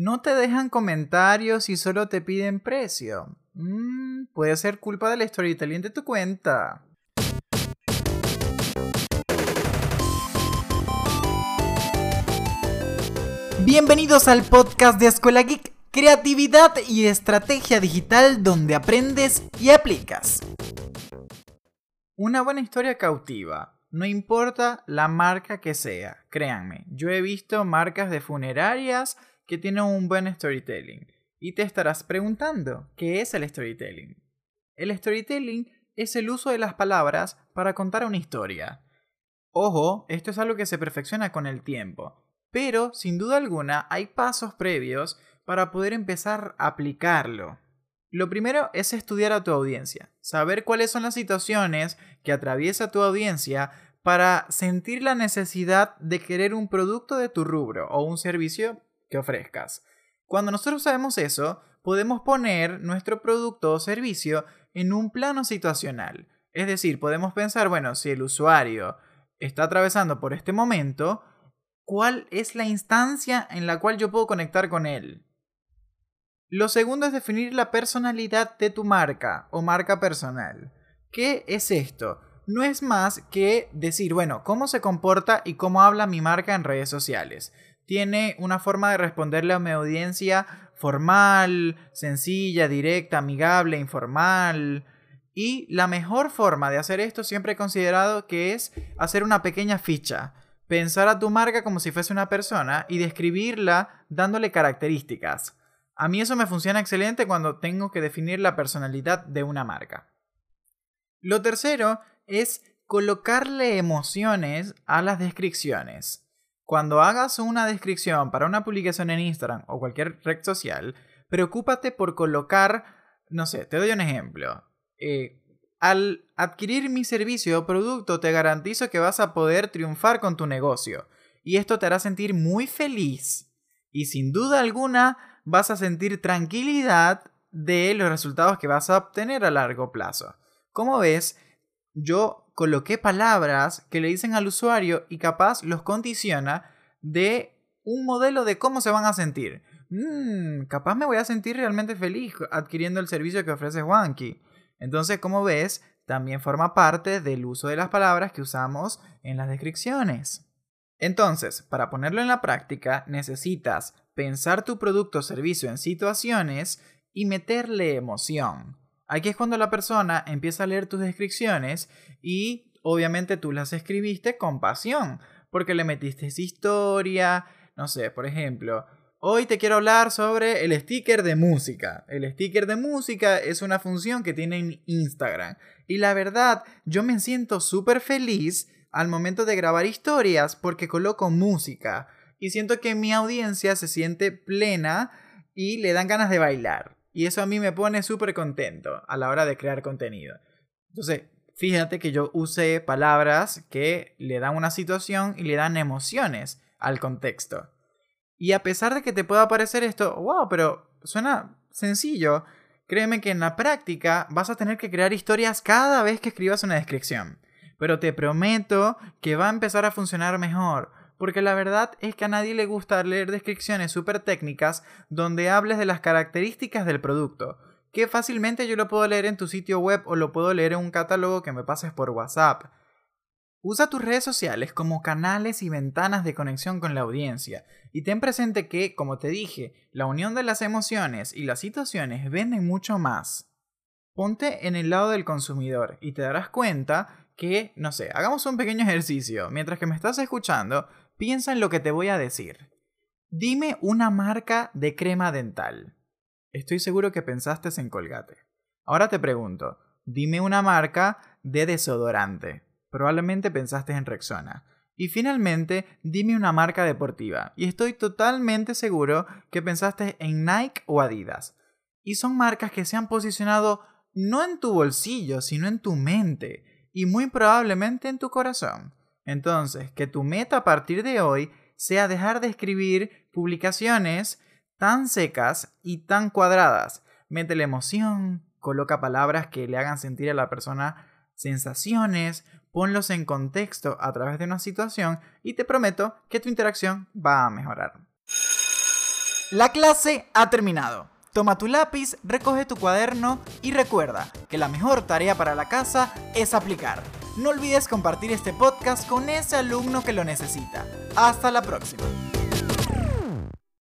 No te dejan comentarios y solo te piden precio. Mm, puede ser culpa del storytelling de tu cuenta. Bienvenidos al podcast de Escuela Geek, creatividad y estrategia digital donde aprendes y aplicas. Una buena historia cautiva, no importa la marca que sea, créanme, yo he visto marcas de funerarias que tienen un buen storytelling. Y te estarás preguntando, ¿qué es el storytelling? El storytelling es el uso de las palabras para contar una historia. Ojo, esto es algo que se perfecciona con el tiempo, pero sin duda alguna hay pasos previos para poder empezar a aplicarlo. Lo primero es estudiar a tu audiencia, saber cuáles son las situaciones que atraviesa tu audiencia para sentir la necesidad de querer un producto de tu rubro o un servicio que ofrezcas. Cuando nosotros sabemos eso, podemos poner nuestro producto o servicio en un plano situacional. Es decir, podemos pensar, bueno, si el usuario está atravesando por este momento, ¿cuál es la instancia en la cual yo puedo conectar con él? Lo segundo es definir la personalidad de tu marca o marca personal. ¿Qué es esto? No es más que decir, bueno, cómo se comporta y cómo habla mi marca en redes sociales. Tiene una forma de responderle a mi audiencia formal, sencilla, directa, amigable, informal. Y la mejor forma de hacer esto siempre he considerado que es hacer una pequeña ficha. Pensar a tu marca como si fuese una persona y describirla dándole características. A mí eso me funciona excelente cuando tengo que definir la personalidad de una marca. Lo tercero es colocarle emociones a las descripciones. Cuando hagas una descripción para una publicación en Instagram o cualquier red social, preocúpate por colocar, no sé, te doy un ejemplo. Eh, al adquirir mi servicio o producto te garantizo que vas a poder triunfar con tu negocio. Y esto te hará sentir muy feliz. Y sin duda alguna vas a sentir tranquilidad de los resultados que vas a obtener a largo plazo. Como ves, yo coloqué palabras que le dicen al usuario y capaz los condiciona de un modelo de cómo se van a sentir. Mmm, capaz me voy a sentir realmente feliz adquiriendo el servicio que ofrece Wanky. Entonces, como ves, también forma parte del uso de las palabras que usamos en las descripciones. Entonces, para ponerlo en la práctica, necesitas pensar tu producto o servicio en situaciones y meterle emoción. Aquí es cuando la persona empieza a leer tus descripciones y obviamente tú las escribiste con pasión, porque le metiste esa historia, no sé, por ejemplo, hoy te quiero hablar sobre el sticker de música. El sticker de música es una función que tiene en Instagram. Y la verdad, yo me siento súper feliz al momento de grabar historias porque coloco música y siento que mi audiencia se siente plena y le dan ganas de bailar. Y eso a mí me pone súper contento a la hora de crear contenido. Entonces, fíjate que yo usé palabras que le dan una situación y le dan emociones al contexto. Y a pesar de que te pueda parecer esto, wow, pero suena sencillo, créeme que en la práctica vas a tener que crear historias cada vez que escribas una descripción. Pero te prometo que va a empezar a funcionar mejor, porque la verdad es que a nadie le gusta leer descripciones súper técnicas donde hables de las características del producto, que fácilmente yo lo puedo leer en tu sitio web o lo puedo leer en un catálogo que me pases por WhatsApp. Usa tus redes sociales como canales y ventanas de conexión con la audiencia y ten presente que, como te dije, la unión de las emociones y las situaciones venden mucho más. Ponte en el lado del consumidor y te darás cuenta que, no sé, hagamos un pequeño ejercicio. Mientras que me estás escuchando, Piensa en lo que te voy a decir. Dime una marca de crema dental. Estoy seguro que pensaste en Colgate. Ahora te pregunto, dime una marca de desodorante. Probablemente pensaste en Rexona. Y finalmente, dime una marca deportiva. Y estoy totalmente seguro que pensaste en Nike o Adidas. Y son marcas que se han posicionado no en tu bolsillo, sino en tu mente. Y muy probablemente en tu corazón. Entonces, que tu meta a partir de hoy sea dejar de escribir publicaciones tan secas y tan cuadradas. Mete la emoción, coloca palabras que le hagan sentir a la persona sensaciones, ponlos en contexto a través de una situación y te prometo que tu interacción va a mejorar. La clase ha terminado. Toma tu lápiz, recoge tu cuaderno y recuerda que la mejor tarea para la casa es aplicar. No olvides compartir este podcast con ese alumno que lo necesita. Hasta la próxima.